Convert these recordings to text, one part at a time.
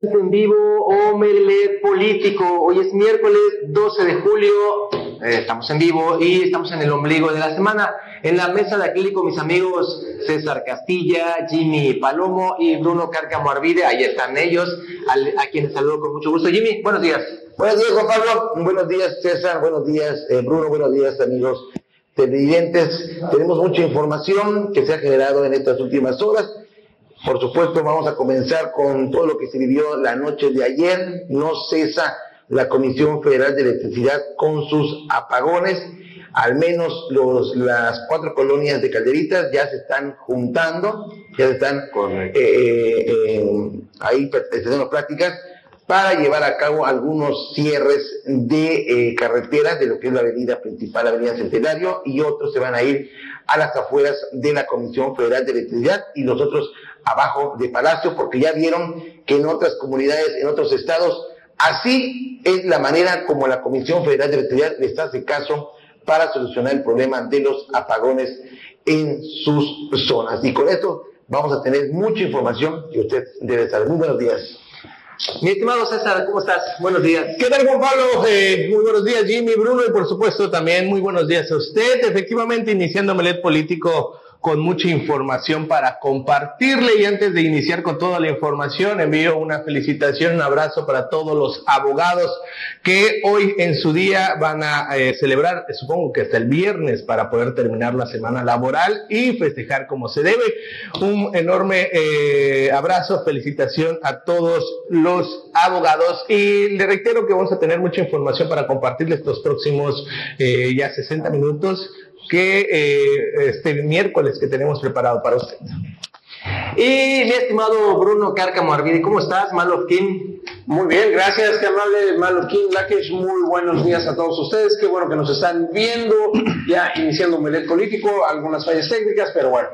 en vivo Omelet Político. Hoy es miércoles 12 de julio. Eh, estamos en vivo y estamos en el ombligo de la semana. En la mesa de acrílico, mis amigos César Castilla, Jimmy Palomo y Bruno Cárcamo Arvide. Ahí están ellos, a quienes saludo con mucho gusto. Jimmy, buenos días. Buenos días, Juan Pablo. Buenos días, César. Buenos días, eh, Bruno. Buenos días, amigos televidentes. Tenemos mucha información que se ha generado en estas últimas horas por supuesto, vamos a comenzar con todo lo que se vivió la noche de ayer. No cesa la Comisión Federal de Electricidad con sus apagones. Al menos los, las cuatro colonias de Calderitas ya se están juntando, ya se están eh, eh, eh, ahí haciendo prácticas para llevar a cabo algunos cierres de carreteras de lo que es la avenida principal, la avenida Centenario, y otros se van a ir a las afueras de la Comisión Federal de Electricidad y los otros abajo de Palacio, porque ya vieron que en otras comunidades, en otros estados, así es la manera como la Comisión Federal de Electricidad les hace caso para solucionar el problema de los apagones en sus zonas. Y con esto vamos a tener mucha información que usted debe saber. Muy buenos días. Mi estimado César, ¿cómo estás? Buenos días. ¿Qué tal, Juan Pablo? Eh, muy buenos días, Jimmy, Bruno, y por supuesto también muy buenos días a usted. Efectivamente, iniciando Melet Político con mucha información para compartirle. Y antes de iniciar con toda la información envío una felicitación, un abrazo para todos los abogados que hoy en su día van a eh, celebrar, supongo que hasta el viernes para poder terminar la semana laboral y festejar como se debe. Un enorme eh, abrazo, felicitación a todos los abogados. Y le reitero que vamos a tener mucha información para compartirle estos próximos eh, ya 60 minutos que eh, este miércoles que tenemos preparado para usted. Y mi estimado Bruno Cárcamo Arvide, ¿cómo estás, Malofkin? Muy bien, gracias, qué amable Malofkin Lakesh. Muy buenos días a todos ustedes. Qué bueno que nos están viendo, ya iniciando un melet político, algunas fallas técnicas, pero bueno,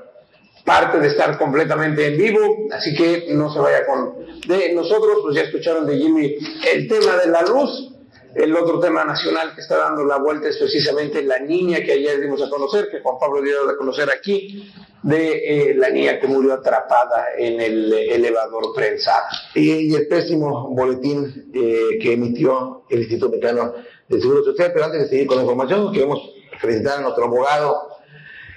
parte de estar completamente en vivo, así que no se vaya con de nosotros, pues ya escucharon de Jimmy el tema de la luz, el otro tema nacional que está dando la vuelta es precisamente la niña que ayer dimos a conocer, que Juan Pablo dio a conocer aquí, de eh, la niña que murió atrapada en el elevador prensado. Y, el pésimo boletín eh, que emitió el Instituto Mexicano del Seguro Social. Pero antes de seguir con la información, queremos felicitar a nuestro abogado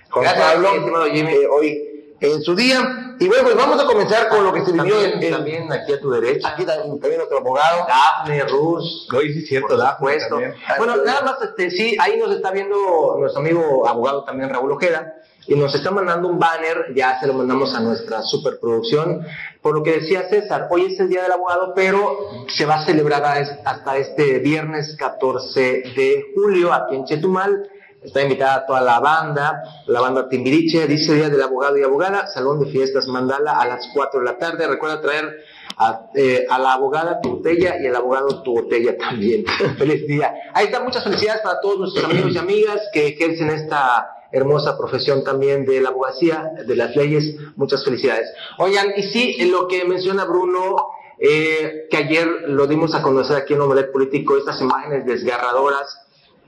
Juan Pablo, eh, hoy en su día. Y bueno, pues vamos a comenzar con lo que se vivió también, también aquí a tu derecha. Aquí también nuestro abogado. Dafne, Rus. Hoy sí, cierto, Dafne. Puesto. Bueno, nada más, este, sí, ahí nos está viendo nuestro amigo abogado también, Raúl Ojeda. Y nos está mandando un banner, ya se lo mandamos a nuestra superproducción. Por lo que decía César, hoy es el Día del Abogado, pero se va a celebrar hasta este viernes 14 de julio aquí en Chetumal Está invitada toda la banda, la banda Timbiriche, dice Día del Abogado y Abogada, Salón de Fiestas Mandala a las 4 de la tarde. Recuerda traer a, eh, a la abogada tu botella y al abogado tu botella también. Feliz día. Ahí están muchas felicidades para todos nuestros amigos y amigas que ejercen esta hermosa profesión también de la abogacía, de las leyes. Muchas felicidades. Oigan, y sí, en lo que menciona Bruno, eh, que ayer lo dimos a conocer aquí en Omelet Político, estas imágenes desgarradoras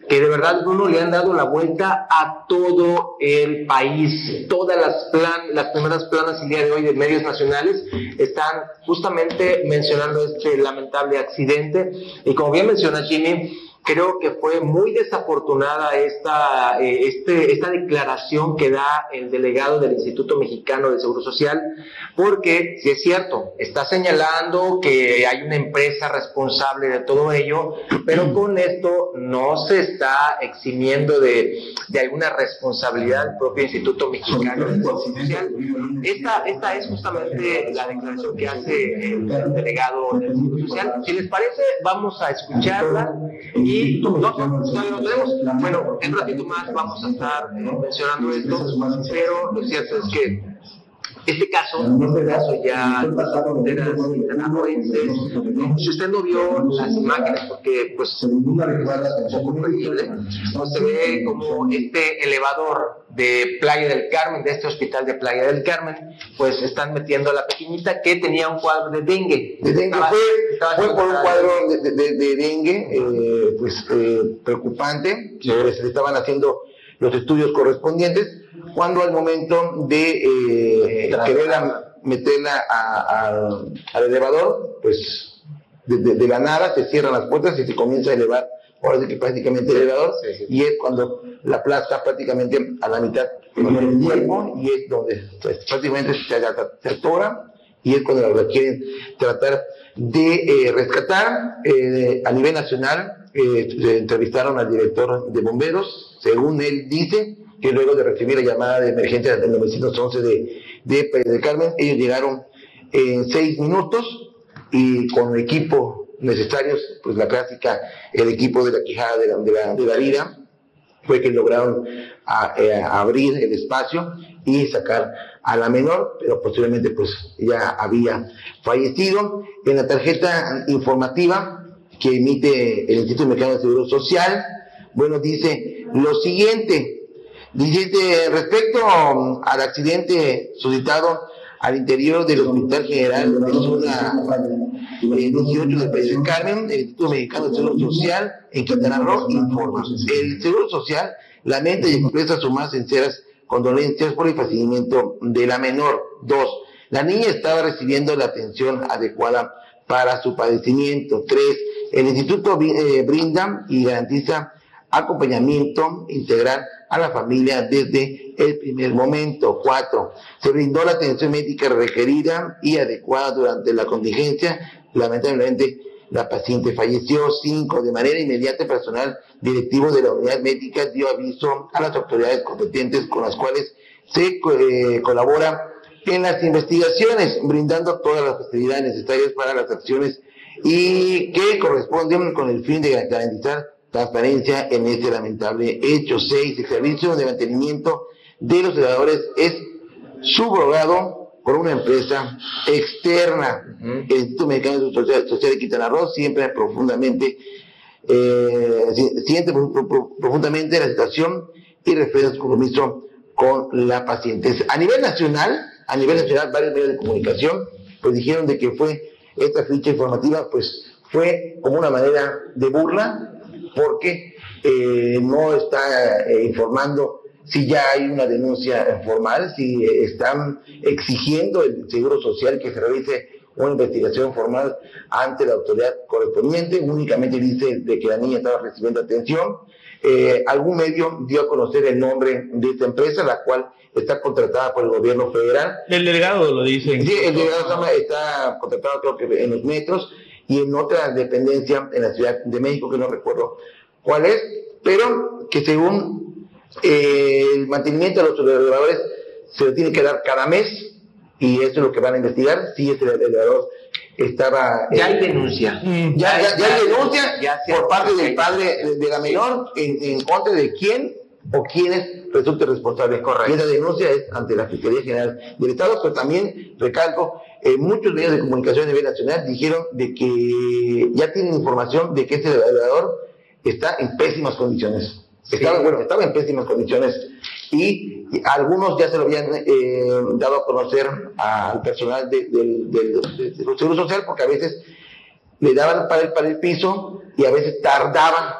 que de verdad uno le han dado la vuelta a todo el país. Todas las, plan, las primeras planas el día de hoy de medios nacionales están justamente mencionando este lamentable accidente. Y como bien menciona Jimmy, creo que fue muy desafortunada esta, eh, este, esta declaración que da el delegado del Instituto Mexicano de Seguro Social, porque si es cierto, está señalando que hay una empresa responsable de todo ello, pero con esto no se está eximiendo de, de alguna responsabilidad del propio Instituto Mexicano de Seguro Social. Esta, esta es justamente la declaración que hace el delegado del Seguro Social. Si les parece, vamos a escucharla y no, no tenemos. Bueno, en un ratito más vamos a estar mencionando esto, pero lo cierto es que este caso, este caso ya pasa fronteras nicaragüenses. Si usted no vio las imágenes, porque pues es un poco creíble, pues, se ve como este elevador de Playa del Carmen, de este hospital de Playa del Carmen, pues están metiendo a la pequeñita que tenía un cuadro de dengue. De dengue fue, por un cuadro de, dengue, eh, pues eh, preocupante, se estaban haciendo los estudios correspondientes, cuando al momento de eh, querer meterla al elevador, pues de, la nada se cierran las puertas y se comienza a elevar, ahora sí que prácticamente el elevador, y es cuando la plaza prácticamente a la mitad del tiempo, y es donde pues, prácticamente se, se atora, y es cuando la quieren tratar de eh, rescatar. Eh, a nivel nacional, eh, entrevistaron al director de bomberos, según él dice, que luego de recibir la llamada de emergencia del 911 de, de, de Carmen, ellos llegaron en seis minutos y con equipo necesarios, pues la clásica, el equipo de la quijada de la, de la, vida, fue que lograron abrir el espacio y sacar a la menor, pero posteriormente pues ya había fallecido. En la tarjeta informativa que emite el Instituto Mexicano de Seguro Social, bueno, dice lo siguiente, dice respecto al accidente suscitado al interior del Hospital General de zona 18 del país de Carmen, el Instituto Mexicano de Seguro Social en Quintana Roo informa. El Seguro Social lamenta y expresa sus más sinceras condolencias por el fallecimiento de la menor. Dos, la niña estaba recibiendo la atención adecuada para su padecimiento. Tres, el instituto eh, brinda y garantiza acompañamiento integral a la familia desde el primer momento. Cuatro, se brindó la atención médica requerida y adecuada durante la contingencia. Lamentablemente, la paciente falleció. Cinco, de manera inmediata, el personal directivo de la unidad médica dio aviso a las autoridades competentes con las cuales se eh, colabora en las investigaciones, brindando todas las facilidades necesarias para las acciones y que corresponden con el fin de garantizar transparencia en este lamentable hecho. Seis, el servicio de mantenimiento de los elevadores es subrogado por una empresa externa. El Instituto Mexicano Social, Social de Quintana Roo siempre profundamente, eh, siente profundamente la situación y refrenda su compromiso con la paciente. A nivel nacional, a nivel nacional, varios medios de comunicación pues dijeron de que fue esta ficha informativa, pues fue como una manera de burla, porque eh, no está eh, informando si ya hay una denuncia formal, si están exigiendo el Seguro Social que se realice una investigación formal ante la autoridad correspondiente, únicamente dice de que la niña estaba recibiendo atención. Eh, algún medio dio a conocer el nombre de esta empresa, la cual está contratada por el gobierno federal. El delegado lo dice. Sí, el delegado está contratado creo que en los metros y en otra dependencia en la Ciudad de México, que no recuerdo cuál es, pero que según el mantenimiento de los elevadores se lo tiene que dar cada mes y eso es lo que van a investigar si ese elevador estaba ya hay denuncia. mm. ya, ya, hay denuncia por parte del padre de, la menor en, contra de quién o quiénes resulten responsables correcto. Y esa denuncia es ante la Fiscalía General del Estado pero también recalco eh, muchos medios de comunicación a nivel nacional dijeron de que ya tienen información de que ese elevador está en pésimas condiciones. Estaba, bueno, estaba en pésimas condiciones y, algunos ya se lo habían eh, dado a conocer al personal del Seguro Social porque a veces le daban para el, para el piso y a veces tardaban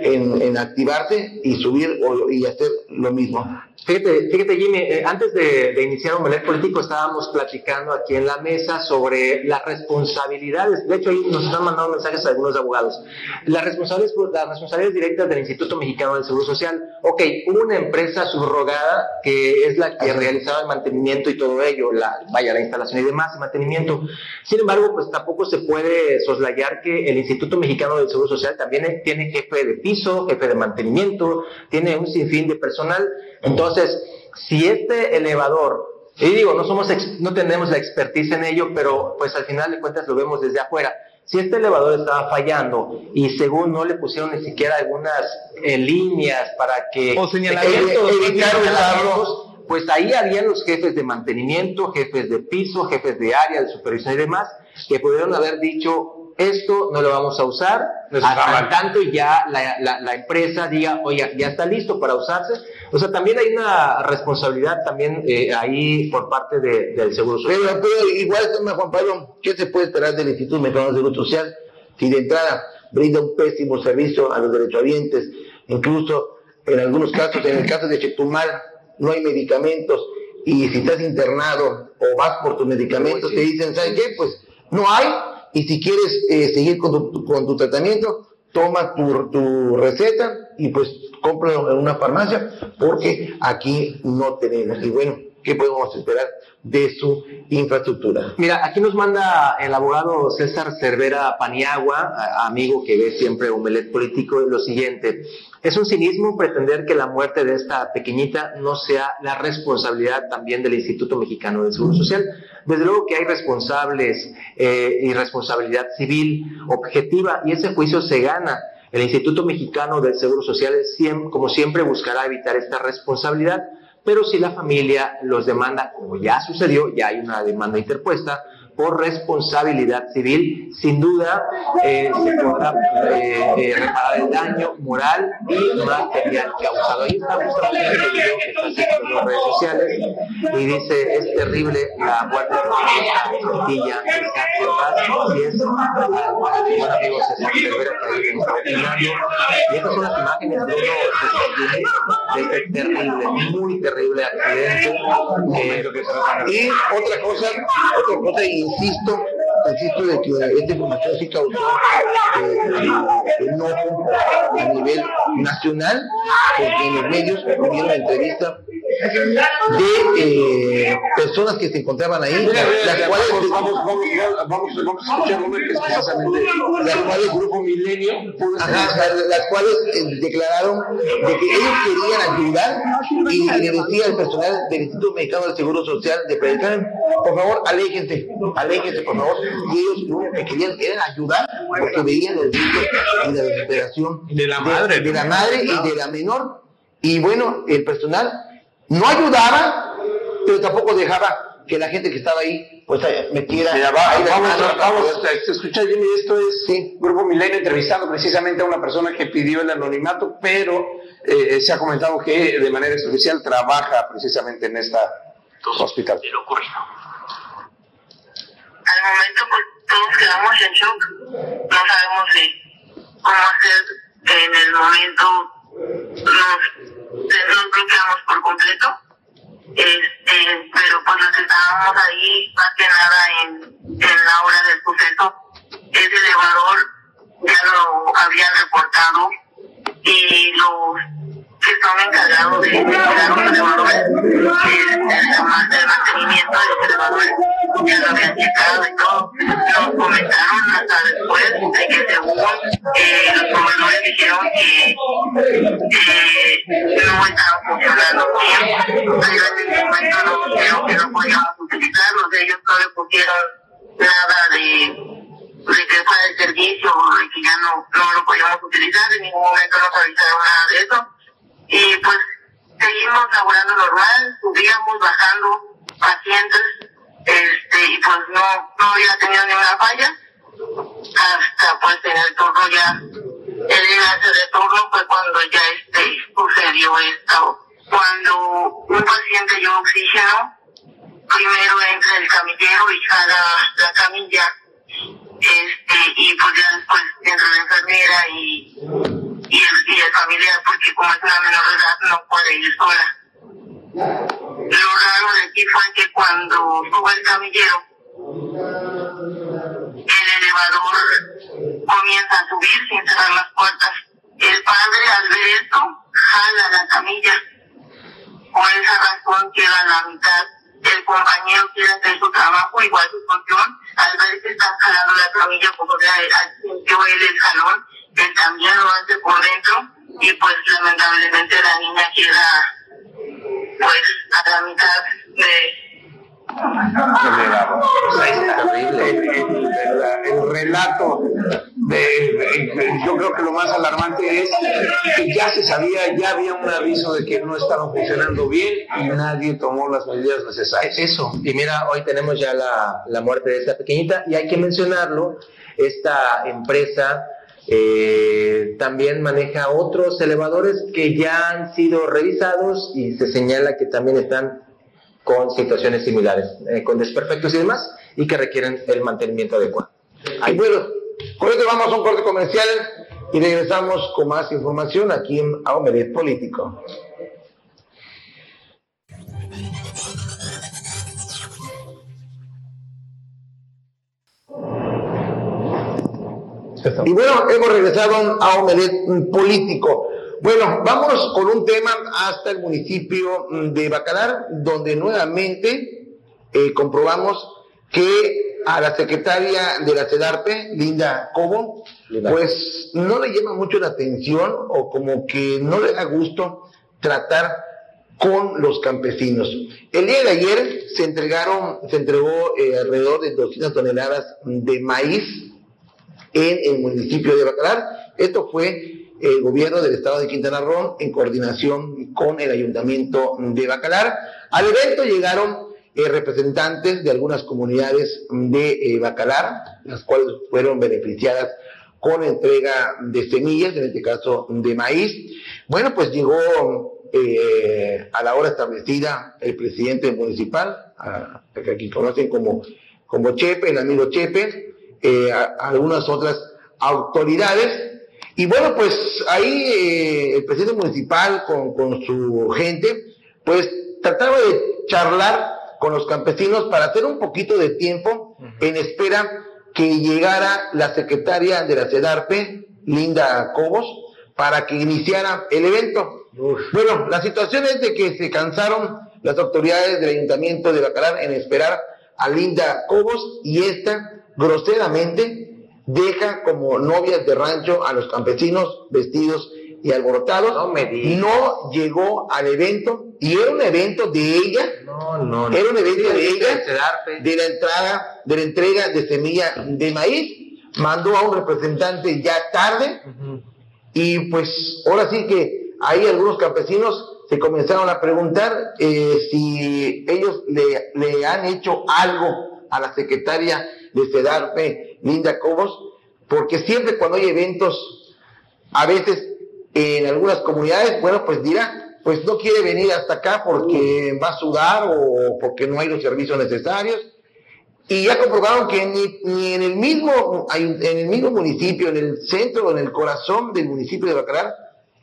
en, activarse y subir y hacer lo mismo. Fíjate, fíjate Jimmy, eh, antes de, iniciar un ballet político estábamos platicando aquí en la mesa sobre las responsabilidades. De hecho, ahí nos están mandando mensajes a algunos abogados. Las responsabilidades, las responsabilidades directas del Instituto Mexicano del Seguro Social. Ok, hubo una empresa subrogada que es la que realizaba el mantenimiento y todo ello, la, vaya, la instalación y demás, el mantenimiento. Sin embargo, pues tampoco se puede soslayar que el Instituto Mexicano del Seguro Social también tiene jefe de piso, jefe de mantenimiento, tiene un sinfín de personal. Entonces, si este elevador, y digo, no somos, no tenemos la expertise en ello, pero pues al final de cuentas lo vemos desde afuera. Si este elevador estaba fallando y según no le pusieron ni siquiera algunas eh, líneas para que o pues ahí habían los jefes de mantenimiento, jefes de piso, jefes de área de supervisión y demás, que pudieron haber dicho, esto no lo vamos a usar, hasta tanto ya la, la, empresa diga, oye, ya está listo para usarse. O sea, también hay una responsabilidad también eh, ahí por parte del Seguro Social. Pero, igual, Juan Pablo, ¿qué se puede esperar del Instituto Mexicano de Seguro Social si de entrada brinda un pésimo servicio a los derechohabientes? Incluso en algunos casos, en el caso de Chetumal, no hay medicamentos y si estás internado o vas por tus medicamentos, te dicen, ¿sabes qué? Pues no hay, y si quieres eh, seguir con tu, con tu tratamiento, toma tu, tu receta y pues cómpralo en una farmacia, porque aquí no tenemos. Y bueno, ¿qué podemos esperar de su infraestructura? Mira, aquí nos manda el abogado César Cervera Paniagua, amigo que ve siempre Omelet Político, lo siguiente. Es un cinismo pretender que la muerte de esta pequeñita no sea la responsabilidad también del Instituto Mexicano del Seguro Social. Desde luego que hay responsables eh, y responsabilidad civil objetiva y ese juicio se gana. El Instituto Mexicano del Seguro Social, como siempre, buscará evitar esta responsabilidad, pero si la familia los demanda, como ya sucedió, ya hay una demanda interpuesta, por responsabilidad civil, sin duda eh, se podrá eh, eh, reparar el daño moral y material causado. Ahí está justamente el video que está en las redes sociales y dice, es terrible la muerte de esta chiquilla, en paz". Así es, al buen amigo César Cervera que ahí nos está opinando. Y estas son las imágenes de uno de este terrible, muy terrible accidente. Y otra cosa, otra cosa, insisto, insisto de que esta información sí causó eh, enojo a nivel nacional, porque en los medios hubieron entrevista de eh, personas que se encontraban ahí, las cuales vamos, vamos, vamos, vamos, vamos a escuchar una que es precisamente las cuales Grupo Milenio Ajá, las cuales eh, declararon de que ellos querían ayudar y, y le decía al personal del Instituto Mexicano del Seguro Social de predicar, por favor, aléjense, aléjense, por favor. Y ellos lo que querían era ayudar porque veían el grito y la desesperación De la madre. de, la madre y de la menor. Y bueno, el personal no ayudaba, pero tampoco dejaba que la gente que estaba ahí pues eh, metiera Mira, va- ahí las vamos, vamos poder- a escuchar, Jimmy, esto es Sí. Grupo Milenio entrevistando precisamente a una persona que pidió el anonimato, pero eh, se ha comentado que de manera especial trabaja precisamente en esta hospital. de lo ocurrido. Al momento, pues todos quedamos en shock. No sabemos si cómo hacer en el momento. Nos, nos bloqueamos por completo. Este, pero pues los que estábamos ahí, más que nada en, en la hora del suceso, ese elevador ya lo habían reportado y los que son encargados de cuidar los elevadores, este, además del mantenimiento de los elevadores, ya lo habían checado y todo. Nos comentaron hasta después de que según los proveedores dijeron que no estaban funcionando bien. En momento nos dijeron que no podíamos utilizarlos, ellos no le pusieron nada de de que fuera de servicio que ya no, no lo podíamos utilizar, en ningún momento nos avisaron nada de eso. Y pues seguimos laborando normal, subíamos, bajando pacientes, este, y pues no, no había tenido ninguna falla, hasta pues en el turno ya, el enlace de turno fue cuando ya este, sucedió esto. Cuando un paciente dio oxígeno, primero entra el camillero y jala la camilla este y pues ya después entra la enfermera y, y, el, y el familiar porque como es una menor edad no puede ir sola. Lo raro de aquí fue que cuando sube el camillero el elevador comienza a subir sin cerrar las puertas. El padre al ver esto jala la camilla. Por esa razón queda la mitad. El compañero quiere hacer su trabajo, igual su función, al ver que están jalando la camilla, porque sintió él el jalón, él también lo hace por dentro, y pues lamentablemente la niña queda pues a la mitad de, El, el- el- el relato de, de- yo creo que lo más alarmante es que ya se sabía, ya había un aviso de que no estaban funcionando bien y nadie tomó las medidas necesarias. Eso, y mira, hoy tenemos ya la, la muerte de esta pequeñita y hay que mencionarlo, esta empresa eh, también maneja otros elevadores que ya han sido revisados y se señala que también están con situaciones similares, eh, con desperfectos y demás, y que requieren el mantenimiento adecuado. Y bueno, con esto vamos a un corte comercial y regresamos con más información aquí en Aomedet Político. Y bueno, hemos regresado a Omelet Político. Bueno, vamos con un tema hasta el municipio de Bacalar, donde nuevamente eh, comprobamos que a la secretaria de la CEDARPE, Linda Cobo, pues no le llama mucho la atención o como que no le da gusto tratar con los campesinos. El día de ayer se entregaron, se entregó eh, alrededor de 200 toneladas de maíz en el municipio de Bacalar. Esto fue el gobierno del estado de Quintana Roo en coordinación con el ayuntamiento de Bacalar. Al evento llegaron eh, representantes de algunas comunidades de eh, Bacalar, las cuales fueron beneficiadas con entrega de semillas, en este caso de maíz. Bueno, pues llegó eh, a la hora establecida el presidente municipal, a, que aquí conocen como, como Chepe, el amigo Chepe, algunas otras autoridades, y bueno, pues ahí eh, el presidente municipal con, con su gente, pues trataba de charlar con los campesinos para hacer un poquito de tiempo en espera que llegara la secretaria de la CEDARPE, Linda Cobos, para que iniciara el evento. Bueno, la situación es de que se cansaron las autoridades del ayuntamiento de Bacalar en esperar a Linda Cobos y esta groseramente deja como novias de rancho a los campesinos vestidos y alborotados. No me No llegó al evento y era un evento de ella. No, no, no. Era un evento de ella de la entrada, de la entrega de semilla de maíz. Mandó a un representante ya tarde y pues ahora sí que ahí algunos campesinos se comenzaron a preguntar eh, si ellos le, le han hecho algo a la secretaria de CEDARPE, Linda Cobos, porque siempre cuando hay eventos, a veces en algunas comunidades, bueno, pues dirá, pues no quiere venir hasta acá porque va a sudar o porque no hay los servicios necesarios. Y ya comprobaron que ni, ni en, el mismo, en el mismo municipio, en el centro, en el corazón del municipio de Bacalar,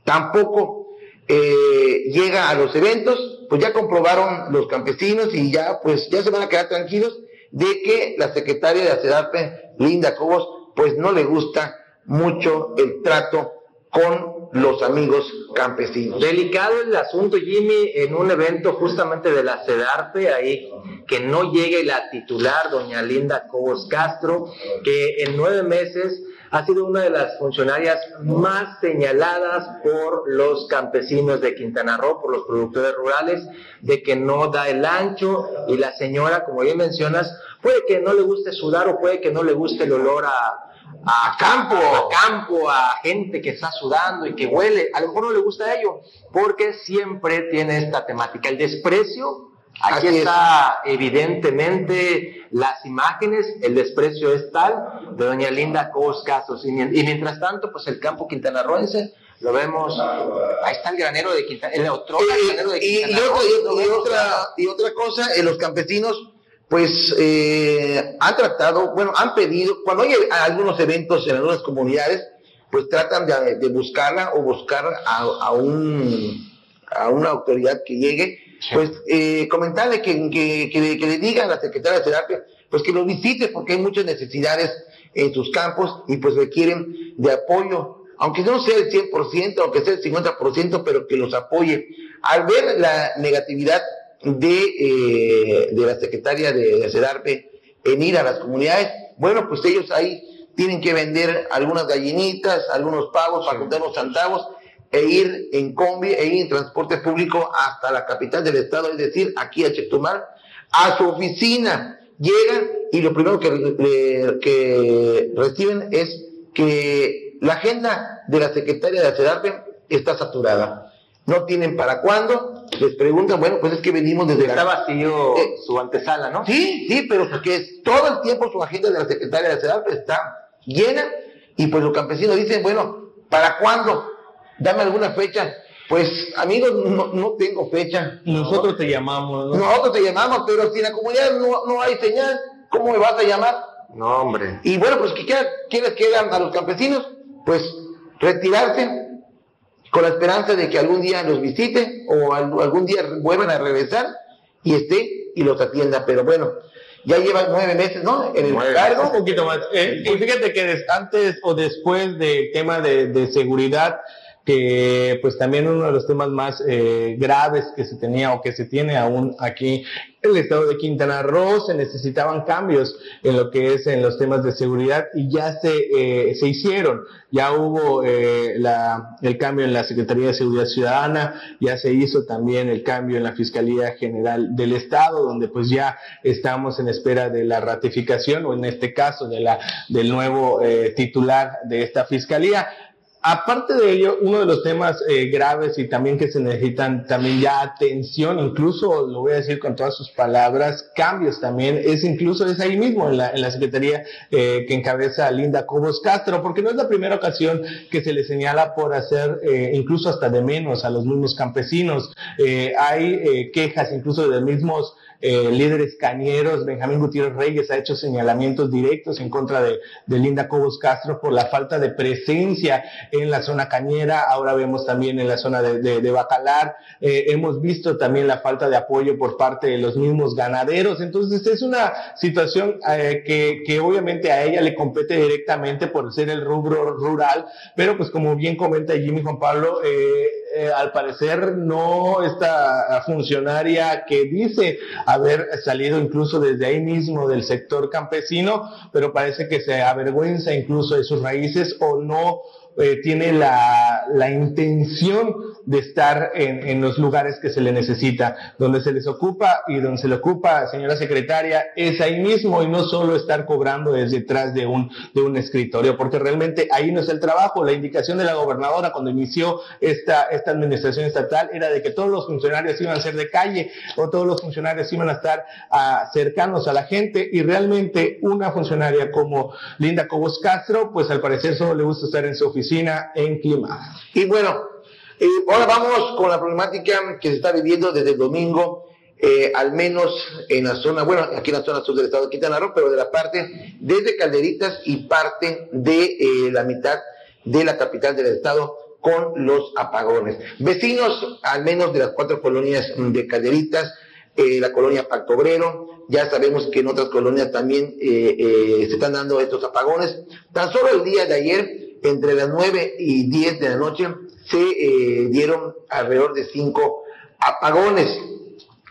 tampoco eh, llega a los eventos, pues ya comprobaron los campesinos y ya, pues ya se van a quedar tranquilos de que la secretaria de ACEDARPE, Linda Cobos, pues no le gusta mucho el trato con los amigos campesinos. Delicado el asunto, Jimmy, en un evento justamente de la CEDARPE, ahí que no llegue la titular, doña Linda Cobos Castro, que en nueve meses ha sido una de las funcionarias más señaladas por los campesinos de Quintana Roo, por los productores rurales, de que no da el ancho y la señora, como bien mencionas, puede que no le guste sudar o puede que no le guste el olor a, a campo, a campo, a gente que está sudando y que huele. A lo mejor no le gusta ello, porque siempre tiene esta temática, el desprecio. Aquí está evidentemente las imágenes, el desprecio es tal de doña Linda Cos Casos. Y, mientras tanto, pues el campo quintanarroense lo vemos, ahí está el granero de Quintana, el otro granero de y, Quintana y, y, otra, y otra cosa, en los campesinos pues eh, han tratado, bueno, han pedido, cuando hay algunos eventos en algunas comunidades, pues tratan de, de buscarla o buscar a, a, un, a una autoridad que llegue, pues eh, comentarle que, que, que, que, le diga a la secretaria de terapia, pues que los visite porque hay muchas necesidades en sus campos y pues requieren de apoyo, aunque no sea el 100%, aunque sea el 50%, pero que los apoye. Al ver la negatividad de, eh, de la secretaria de, de CEDARPE en ir a las comunidades, bueno, pues ellos ahí tienen que vender algunas gallinitas, algunos pavos para juntar los centavos e ir en combi, e ir en transporte público hasta la capital del estado, es decir, aquí a Chetumal, a su oficina. Llegan y lo primero que, que reciben es que la agenda de la secretaria de CEDARPE está saturada. No tienen para cuándo, les preguntan, bueno, pues es que venimos desde Está vacío Eh, su antesala, ¿no? Sí, sí, pero porque es, todo el tiempo su agenda de la secretaria de CEDARPE está llena y pues los campesinos dicen, bueno, ¿para cuándo? Dame alguna fecha. Pues amigos, no, no tengo fecha. Nosotros te llamamos, ¿no? Nosotros te llamamos, pero si en la comunidad no, no hay señal, ¿cómo me vas a llamar? No, hombre. Y bueno, pues ¿qué queda- qué les quedan a los campesinos? Pues retirarse con la esperanza de que algún día los visite o al- algún día vuelvan a regresar y esté y los atienda. Pero bueno, ya lleva nueve meses, ¿no? En el cargo. Un poquito más. Eh, y fíjate que antes o después del tema de, de seguridad, que pues también uno de los temas más eh, graves que se tenía o que se tiene aún aquí en el estado de Quintana Roo, se necesitaban cambios en lo que es en los temas de seguridad y ya se, eh, se hicieron. Ya hubo eh, la, el cambio en la Secretaría de Seguridad Ciudadana, ya se hizo también el cambio en la Fiscalía General del Estado, donde pues ya estamos en espera de la ratificación o en este caso de la, del nuevo eh, titular de esta Fiscalía. Aparte de ello, uno de los temas eh, graves y también que se necesitan también ya atención, incluso lo voy a decir con todas sus palabras, cambios también, es incluso es ahí mismo en la, en la Secretaría eh, que encabeza Linda Cobos Castro, porque no es la primera ocasión que se le señala por hacer eh, incluso hasta de menos a los mismos campesinos. Eh, hay eh, quejas incluso de los mismos eh, líderes cañeros, Benjamín Gutiérrez Reyes ha hecho señalamientos directos en contra de, de Linda Cobos Castro por la falta de presencia en la zona cañera, ahora vemos también en la zona de, de, de Bacalar, eh, hemos visto también la falta de apoyo por parte de los mismos ganaderos, entonces es una situación eh, que, que obviamente a ella le compete directamente por ser el rubro rural, pero pues como bien comenta Jimmy Juan Pablo, eh, eh, al parecer no esta funcionaria que dice haber salido incluso desde ahí mismo del sector campesino, pero parece que se avergüenza incluso de sus raíces o no eh, tiene la, la intención de estar en, en, los lugares que se le necesita, donde se les ocupa y donde se le ocupa, señora secretaria, es ahí mismo y no solo estar cobrando desde detrás de un, de un escritorio, porque realmente ahí no es el trabajo. La indicación de la gobernadora cuando inició esta, esta administración estatal era de que todos los funcionarios iban a ser de calle o todos los funcionarios iban a estar uh, cercanos a la gente y realmente una funcionaria como Linda Cobos Castro, pues al parecer solo le gusta estar en su oficina en clima. Y bueno, eh, ahora vamos con la problemática que se está viviendo desde el domingo, eh, al menos en la zona, bueno, aquí en la zona sur del estado de Quintana Roo, pero de la parte desde Calderitas y parte de eh, la mitad de la capital del estado con los apagones. Vecinos, al menos de las cuatro colonias de Calderitas, eh, la colonia Pacto Obrero, ya sabemos que en otras colonias también se están dando estos apagones. Tan solo el día de ayer, entre las 9 y 10 de la noche, se eh, dieron alrededor de cinco apagones.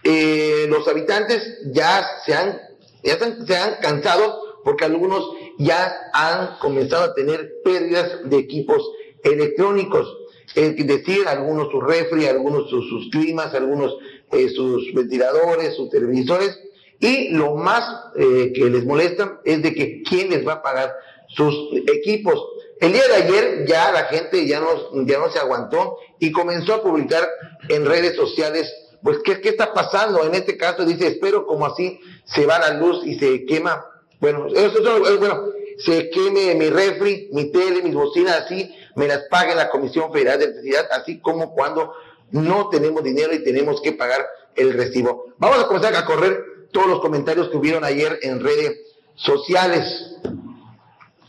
Eh, los habitantes ya se han, ya se, han cansado porque algunos ya han comenzado a tener pérdidas de equipos electrónicos. Es decir, algunos sus refri, algunos sus, climas, algunos eh, sus ventiladores, sus televisores. Y lo más que les molesta es de que quién les va a pagar sus equipos. El día de ayer ya la gente ya no, ya no se aguantó y comenzó a publicar en redes sociales, pues, ¿qué, ¿qué está pasando? En este caso dice, espero como así se va la luz y se quema, bueno, eso, eso, bueno, se queme mi refri, mi tele, mis bocinas, así me las pague la Comisión Federal de Electricidad, así como cuando no tenemos dinero y tenemos que pagar el recibo. Vamos a comenzar a correr todos los comentarios que hubieron ayer en redes sociales.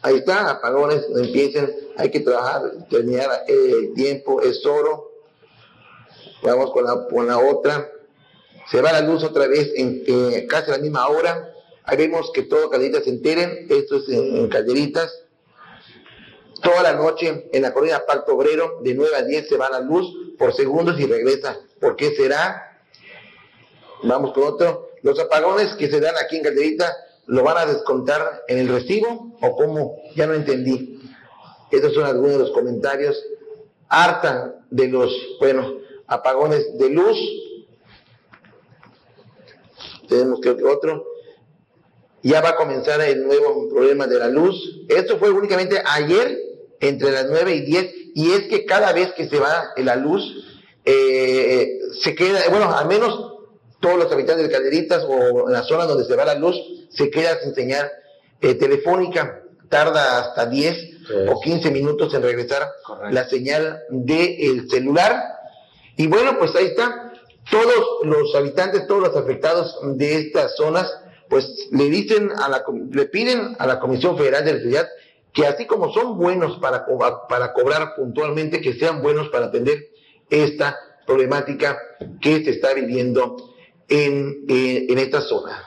Ahí está, apagones, empiecen, hay que trabajar, terminar el tiempo, es oro. Vamos con la, con la otra. Se va la luz otra vez en eh, casi la misma hora. Ahí vemos que todo Calderitas se enteren, esto es en, en Calderitas. Toda la noche en la colonia Pacto Obrero, de 9 a 10 se va la luz por segundos y regresa. ¿Por qué será? Vamos con otro. Los apagones que se dan aquí en Calderita ¿Lo van a descontar en el recibo o cómo? Ya no entendí. Estos son algunos de los comentarios. Harta de los, bueno, apagones de luz. Tenemos que otro. Ya va a comenzar el nuevo problema de la luz. Esto fue únicamente ayer, entre las 9 y 10, y es que cada vez que se va la luz, eh, se queda, bueno, al menos todos los habitantes de Calderitas o en la zona donde se va la luz, se queda sin señal eh, telefónica, tarda hasta 10 sí. o 15 minutos en regresar Correcto. la señal del de celular. Y bueno, pues ahí está. Todos los habitantes, todos los afectados de estas zonas, pues le dicen a la, le piden a la Comisión Federal de Electricidad que así como son buenos para, para cobrar puntualmente, que sean buenos para atender esta problemática que se está viviendo en, eh, en esta zona.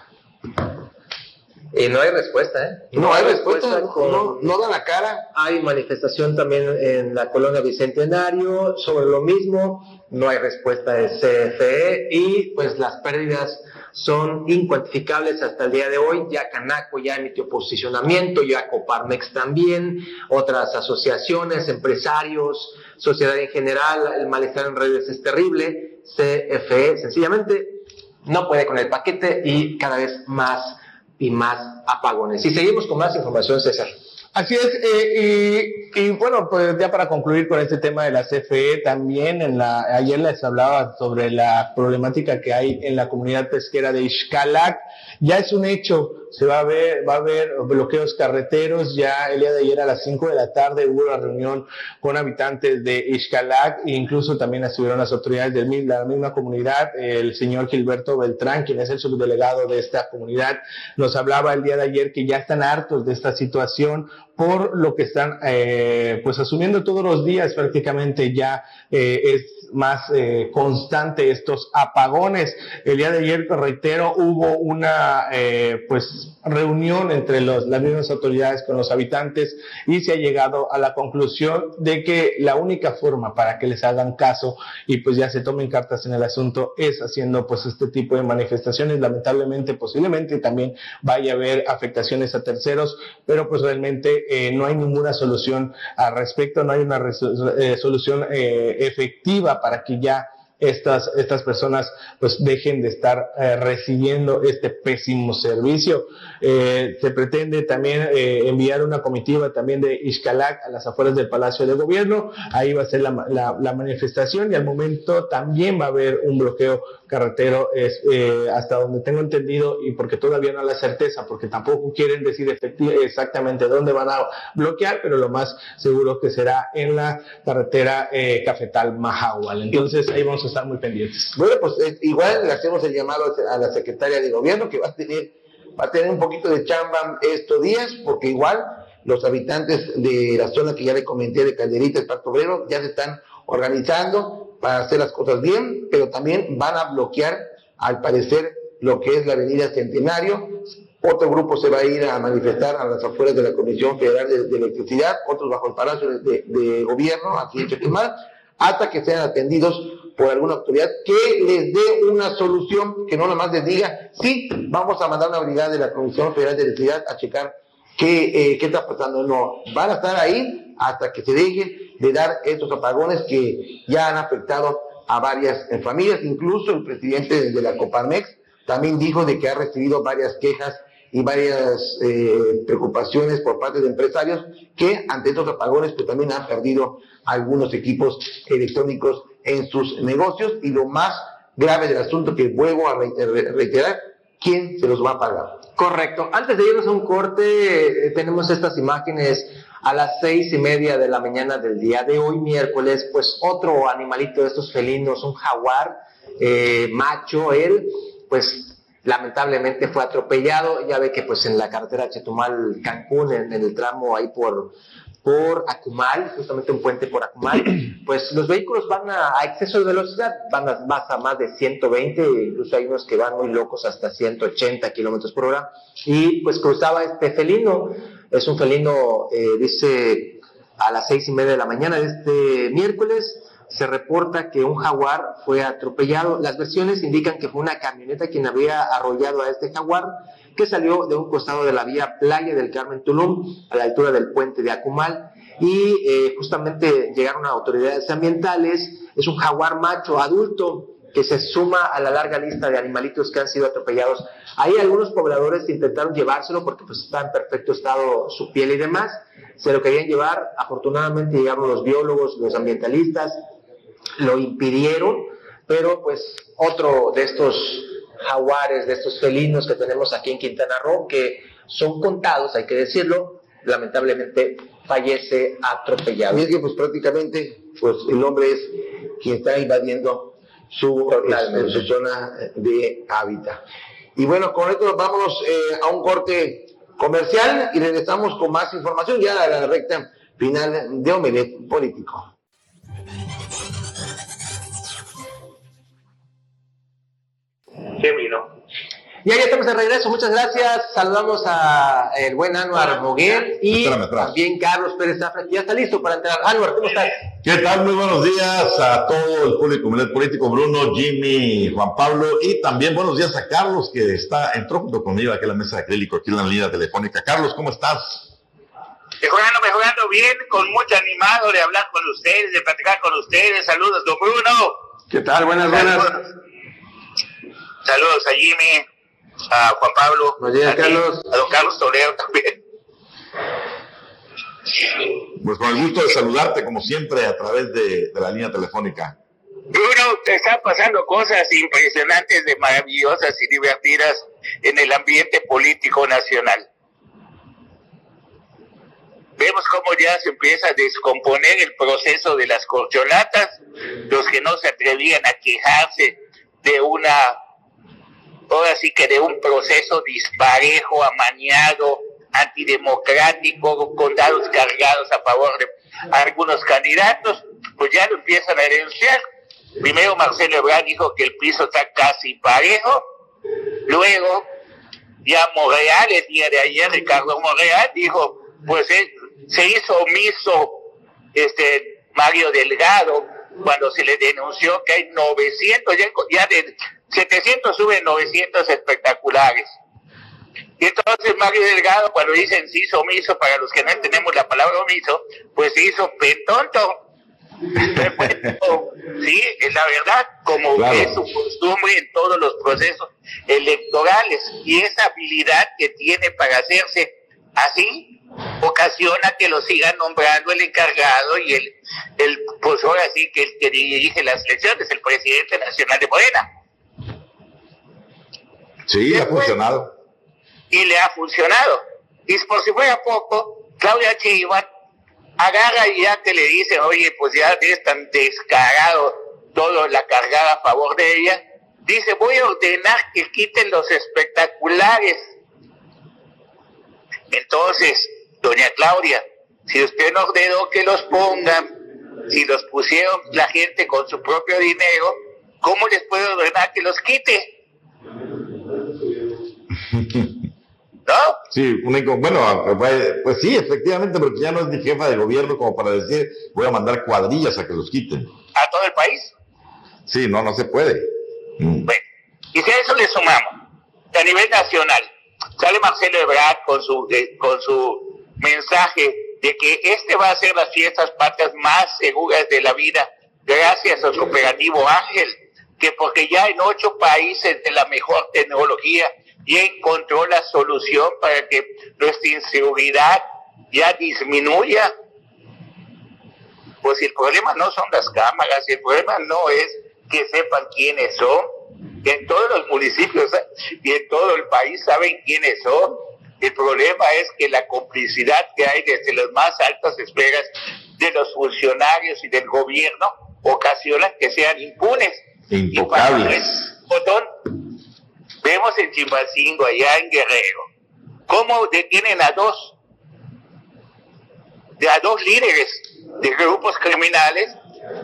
Y no hay respuesta, ¿eh? No, hay respuesta, con- no, no da la cara. Hay manifestación también en la colonia Bicentenario sobre lo mismo, no hay respuesta de CFE y pues las pérdidas son incuantificables hasta el día de hoy. Ya Canaco ya emitió posicionamiento, ya Coparmex también, otras asociaciones, empresarios, sociedad en general, el malestar en redes es terrible. CFE sencillamente no puede con el paquete y cada vez más y más apagones. Y seguimos con más información, César. Así es, eh, y, y bueno, pues ya para concluir con este tema de la CFE, también en la, ayer les hablaba sobre la problemática que hay en la comunidad pesquera de Ixcalac. Ya es un hecho, se va a ver, va a haber bloqueos carreteros. Ya el día de ayer a las 5 de la tarde hubo una reunión con habitantes de Ixcalac e incluso también estuvieron las autoridades de la misma comunidad. El señor Gilberto Beltrán, quien es el subdelegado de esta comunidad, nos hablaba el día de ayer que ya están hartos de esta situación por lo que están eh, pues asumiendo todos los días prácticamente ya eh, es más eh, constante estos apagones. El día de ayer, reitero, hubo una eh, pues reunión entre los, las mismas autoridades con los habitantes y se ha llegado a la conclusión de que la única forma para que les hagan caso y pues ya se tomen cartas en el asunto es haciendo pues este tipo de manifestaciones. Lamentablemente, posiblemente también vaya a haber afectaciones a terceros, pero pues realmente eh, no hay ninguna solución al respecto, no hay una eh, solución efectiva para que ya estas, estas personas pues dejen de estar eh, recibiendo este pésimo servicio. Eh, se pretende también eh, enviar una comitiva también de Ixcalac a las afueras del Palacio de Gobierno. Ahí va a ser la, la- la manifestación y al momento también va a haber un bloqueo carretero es, eh, hasta donde tengo entendido y porque todavía no la certeza, porque tampoco quieren decir exactamente dónde van a bloquear, pero lo más seguro que será en la carretera eh, Cafetal Mahahual. Entonces ahí vamos a estar muy pendientes. Bueno, pues eh, igual le hacemos el llamado a la secretaria de gobierno que va a tener, va a tener un poquito de chamba estos días, porque igual los habitantes de la zona que ya le comenté de Calderita, el Parto Obrero, ya se están organizando para hacer las cosas bien, pero también van a bloquear, al parecer, lo que es la avenida Centenario. Otro grupo se va a ir a manifestar a las afueras de la Comisión Federal de, Electricidad, otros bajo el Palacio de, Gobierno, aquí en Chetumal, hasta que sean atendidos por alguna autoridad que les dé una solución, que no nada más les diga, sí, vamos a mandar una brigada de la Comisión Federal de Electricidad a checar qué, eh, qué está pasando. No, van a estar ahí hasta que se dejen de dar estos apagones que ya han afectado a varias eh, familias, incluso el presidente de la Coparmex también dijo de que ha recibido varias quejas y varias eh, preocupaciones por parte de empresarios que ante estos apagones pues también han perdido algunos equipos electrónicos en sus negocios y lo más grave del asunto que vuelvo a reiter- reiterar, ¿quién se los va a pagar? Correcto. Antes de irnos a un corte, eh, tenemos estas imágenes a las seis y media de la mañana del día de hoy, miércoles, pues otro animalito de estos felinos, un jaguar eh, macho, él, pues lamentablemente fue atropellado, ya ve que pues en la carretera Chetumal-Cancún, en, en el tramo ahí por por Acumal, justamente un puente por Acumal, pues los vehículos van a, exceso de velocidad, van a, vas a más de 120, incluso hay unos que van muy locos hasta 180 kilómetros por hora, y pues cruzaba este felino, es un felino, eh, dice, a las seis y media de la mañana de este miércoles, se reporta que un jaguar fue atropellado. Las versiones indican que fue una camioneta quien había arrollado a este jaguar que salió de un costado de la vía Playa del Carmen Tulum, a la altura del puente de Acumal, y eh, justamente llegaron autoridades ambientales. Es un jaguar macho adulto que se suma a la larga lista de animalitos que han sido atropellados. Ahí algunos pobladores intentaron llevárselo porque pues está en perfecto estado su piel y demás. Se lo querían llevar, afortunadamente llegaron los biólogos, los ambientalistas, lo impidieron, pero pues otro de estos jaguares, de estos felinos que tenemos aquí en Quintana Roo, que son contados, hay que decirlo, lamentablemente fallece atropellado. Y es que pues prácticamente pues el hombre es quien está invadiendo su, Totalmente. su zona de hábitat. Y bueno, con esto vámonos eh, a un corte comercial y regresamos con más información ya a la recta final de Omelet Político. Ya, ya estamos de regreso, muchas gracias. Saludamos a el buen Anuar Moguel y también Carlos Pérez Zafra, que ya está listo para entrar. Anuar, ¿cómo estás? ¿Qué tal? Muy buenos días a todo el público Melet político, Bruno, Jimmy, Juan Pablo y también buenos días a Carlos que está entró junto conmigo aquí en la mesa de acrílico, aquí en la línea telefónica. Carlos, ¿cómo estás? Mejorando, mejorando bien, con mucho animado de hablar con ustedes, de platicar con ustedes. Saludos, don Bruno. ¿Qué tal? Buenas, buenas. Saludos, Saludos a Jimmy, a Juan Pablo. Buenos días, a Carlos. A don Carlos Toledo también. Pues con el gusto de saludarte como siempre a través de, de la línea telefónica. Bruno, te están pasando cosas impresionantes, de maravillosas y divertidas en el ambiente político nacional. Vemos cómo ya se empieza a descomponer el proceso de las corcholatas, los que no se atrevían a quejarse de una, ahora sí que de un proceso disparejo, amañado, antidemocrático, con dados cargados a favor de algunos candidatos, pues ya lo empiezan a denunciar. Primero Marcelo Ebrard dijo que el piso está casi parejo, luego ya Monreal, el día de ayer, Ricardo Monreal dijo, pues eh, se hizo omiso este Mario Delgado cuando se le denunció que hay 900, ya, de 700 suben 900 espectaculares. Y entonces Mario Delgado, cuando dicen se hizo omiso, para los que no entendemos la palabra omiso, pues se hizo petonto. sí, es la verdad, como Claro. es su costumbre en todos los procesos electorales. Y esa habilidad que tiene para hacerse así ocasiona que lo sigan nombrando el encargado y el, el pues ahora sí que el que dirige las elecciones, el presidente nacional de Morena. Sí, ha Después- funcionado. y le ha funcionado. Y por si fuera poco, Claudia Sheinbaum agarra y ya que le dice, oye, pues ya es tan descarado todo la cargada a favor de ella, dice, voy a ordenar que quiten los espectaculares. Entonces, doña Claudia, si usted no ordenó que los pongan, si los pusieron la gente con su propio dinero, ¿cómo les puede ordenar que los quite? ¿No? Sí, bueno, pues, pues sí, efectivamente, porque ya no es ni jefa de gobierno como para decir voy a mandar cuadrillas a que los quiten. A todo el país. Sí, no, no se puede. Mm. Bueno, y si a eso le sumamos, que a nivel nacional, sale Marcelo Ebrard con su, con su mensaje de que este va a ser las fiestas patrias más seguras de la vida, gracias a su operativo Ángel, que porque ya en ocho países de la mejor tecnología ya encontró la solución para que nuestra inseguridad ya disminuya. Pues el problema no son las cámaras, el problema no es que sepan quiénes son, en todos los municipios y en todo el país saben quiénes son. El problema es que la complicidad que hay desde las más altas esferas de los funcionarios y del gobierno ocasiona que sean impunes. Intocables. Vemos en Chimbacingo, allá en Guerrero, cómo detienen a dos, a dos líderes de grupos criminales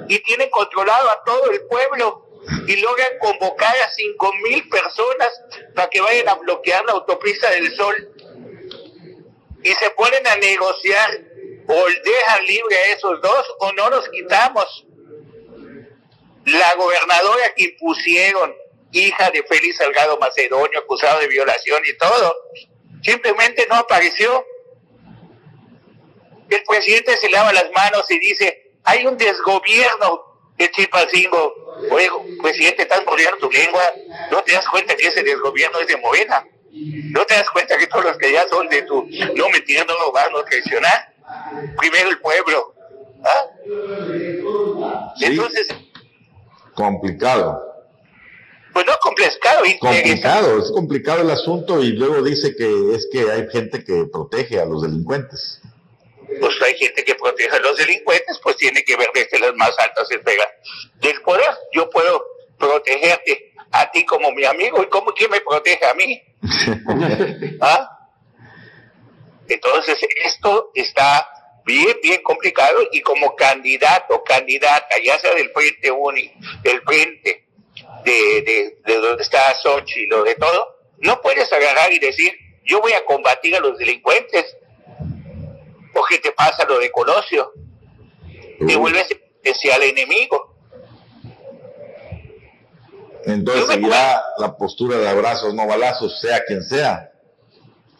y tienen controlado a todo el pueblo y logran convocar a cinco mil personas para que vayan a bloquear la autopista del Sol y se ponen a negociar o dejan libre a esos dos o no los quitamos. La gobernadora que impusieron, hija de Félix Salgado Macedonio, acusado de violación y todo, simplemente no apareció. El presidente se lava las manos y dice, hay un desgobierno de Chilpancingo. Oye, presidente, estás mordiendo tu lengua. ¿No te das cuenta que ese desgobierno es de Morena? ¿No te das cuenta que todos los que ya son de tu no mentir, no robar, no traicionar? Primero el pueblo. ¿Ah? Sí. Entonces, Complicado. pues no complicado. y- Complicado, es complicado el asunto y luego dice que es que hay gente que protege a los delincuentes. Pues hay gente que protege a los delincuentes, pues tiene que ver desde las más altas esferas del poder. Yo puedo protegerte a ti como mi amigo, ¿y cómo quién me protege a mí? ¿Ah? Entonces, esto está bien, bien complicado y como candidato, candidata, ya sea del Frente Único, del Frente, de, de, de donde está Xochitl, lo de todo, No puedes agarrar y decir, yo voy a combatir a los delincuentes. ¿O qué te pasa lo de Colosio? Te vuelves especial enemigo. Entonces seguirá la postura de abrazos, no balazos, sea quien sea.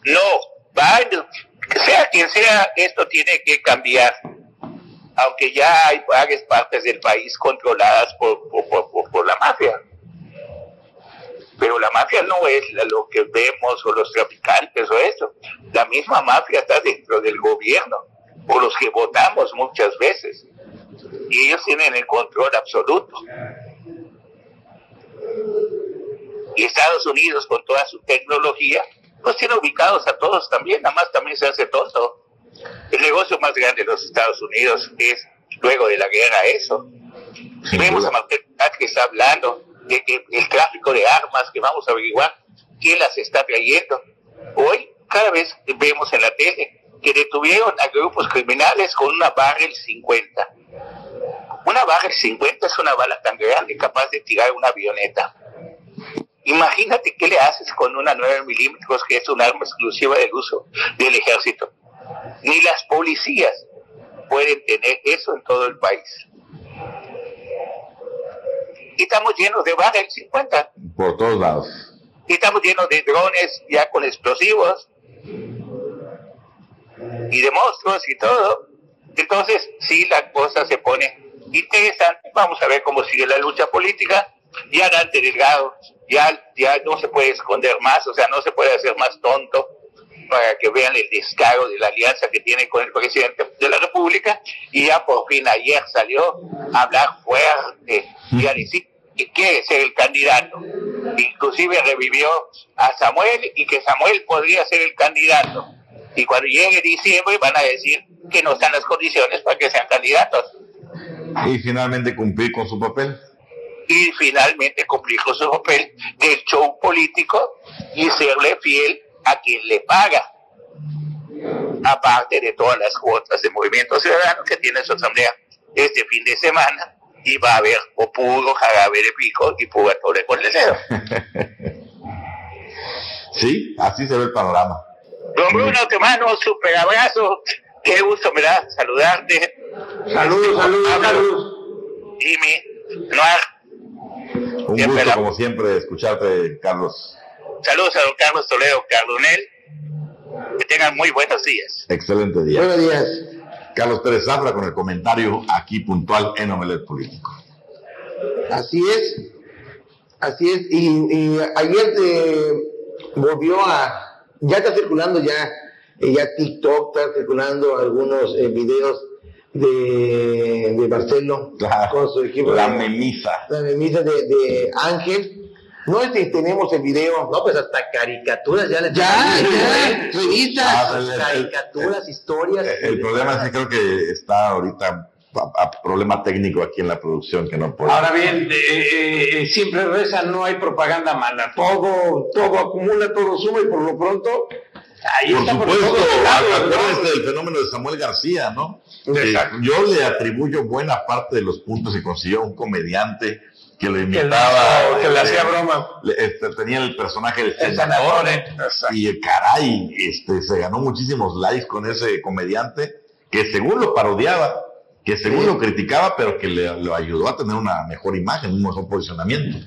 No, sea quien sea, esto tiene que cambiar. Aunque ya hay varias partes del país controladas por- por- por la mafia. Pero la mafia no es lo que vemos o los traficantes o eso. La misma mafia está dentro del gobierno, por los que votamos muchas veces. Y ellos tienen el control absoluto. Y Estados Unidos, con toda su tecnología, pues tiene ubicados a todos también, nada más también se hace tonto. El negocio más grande de los Estados Unidos es, luego de la guerra, eso. Si Sin vemos duda. a Ebrard que está hablando el tráfico de armas, que vamos a averiguar quién las está trayendo. Hoy, cada vez vemos en la tele que detuvieron a grupos criminales con una barrel 50. Una barrel 50 es una bala tan grande capaz de tirar una avioneta. Imagínate qué le haces con una 9 milímetros, que es un arma exclusiva del uso del ejército. Ni las policías pueden tener eso en todo el país. Y estamos llenos de barrel 50. Por todos lados. Y estamos llenos de drones ya con explosivos y de monstruos y todo. Entonces, sí, la cosa se pone interesante. Vamos a ver cómo sigue la lucha política. Ya Dante Delgado, ya, ya no se puede esconder más, o sea, no se puede hacer más tonto para que vean el descaro de la alianza que tiene con el presidente de la República. Y ya por fin ayer salió a hablar fuerte y a decir que quiere ser el candidato. Inclusive revivió a Samuel y que Samuel podría ser el candidato. Y cuando llegue diciembre van a decir que no están las condiciones para que sean candidatos. Y finalmente cumplir con su papel. Y finalmente cumplir con su papel del show político y serle fiel a quien le paga. Aparte de todas las cuotas de Movimiento Ciudadano que tiene su asamblea este fin de semana y va a haber o puro jarabe de pico y purgatorio con el dedo. Sí, así se ve el panorama. Don Bruno, te mando un super abrazo. Qué gusto me da saludarte. Saludos, saludos, Carlos. Jimmy, Noir. Un Siempre gusto, la- como siempre, escucharte, Carlos. Saludos a don Carlos Toledo Cardonel. Que tengan muy buenos días. Excelente día. Buenos días. Carlos Pérez Zafra con el comentario aquí puntual en Omelet Político. Así es, así es. Y, y ayer volvió a, ya está circulando ya, eh, ya TikTok está circulando algunos eh, videos de, de Marcelo Claro, con su equipo. La de- memisa. la memisa de, de Ángel. No es que tenemos el video. No, pues hasta caricaturas ya le Ya, ya, ¿eh? revistas. Ah, el- Caricaturas, historias. Eh, El problema es que creo que está ahorita a, a problema técnico aquí en la producción que no puede. Ahora bien, eh, eh, eh, siempre reza, no hay propaganda mala. Todo, todo acumula, todo suma y por lo pronto, ahí Por está por supuesto, acuérdense del fenómeno de Samuel García, ¿no? Eh, yo le atribuyo buena parte de los puntos que consiguió un comediante que lo Que le, imitaba. que le hacía broma. le- este, tenía el personaje del El senador, y caray, este, se ganó muchísimos likes con ese comediante que según lo parodiaba, que según lo criticaba, pero que le, lo ayudó a tener una mejor imagen, un mejor posicionamiento.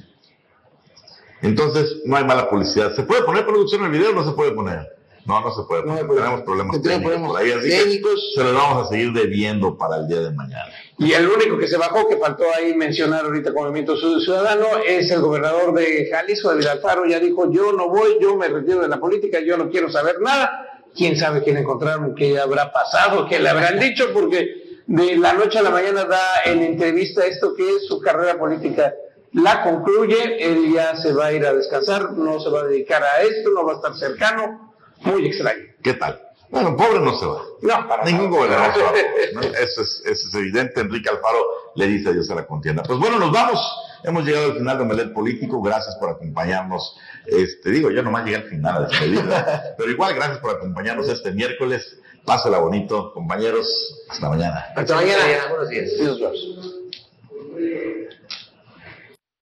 Entonces, no hay mala publicidad. ¿Se puede poner producción en el video o no se puede poner? No, no se puede No. Tenemos problemas Tenemos técnicos problemas se los vamos a seguir debiendo para el día de mañana. Y el único que se bajó, que faltó ahí mencionar ahorita con Movimiento Ciudadano, es el gobernador de Jalisco, David Alfaro. Ya dijo, yo no voy, yo me retiro de la política, yo no quiero saber nada. Quién sabe quién encontraron, qué habrá pasado, qué le habrán dicho, porque de la noche a la mañana da en entrevista esto que es su carrera política. La concluye, él ya se va a ir a descansar, no se va a dedicar a esto, no va a estar cercano. Muy extraño. ¿Qué tal? Bueno, pobre no se va. No, para Ningún nada. gobernador se va. ¿no? Eso, es, eso es evidente. Enrique Alfaro le dice adiós a la contienda. Pues bueno, nos vamos. Hemos llegado al final de Omelet Político. Gracias por acompañarnos. Este, digo, yo nomás llegué al final a despedirme. pero igual, gracias por acompañarnos este miércoles. Pásela bonito, compañeros. Hasta mañana. Hasta mañana. Buenos días. Dios los.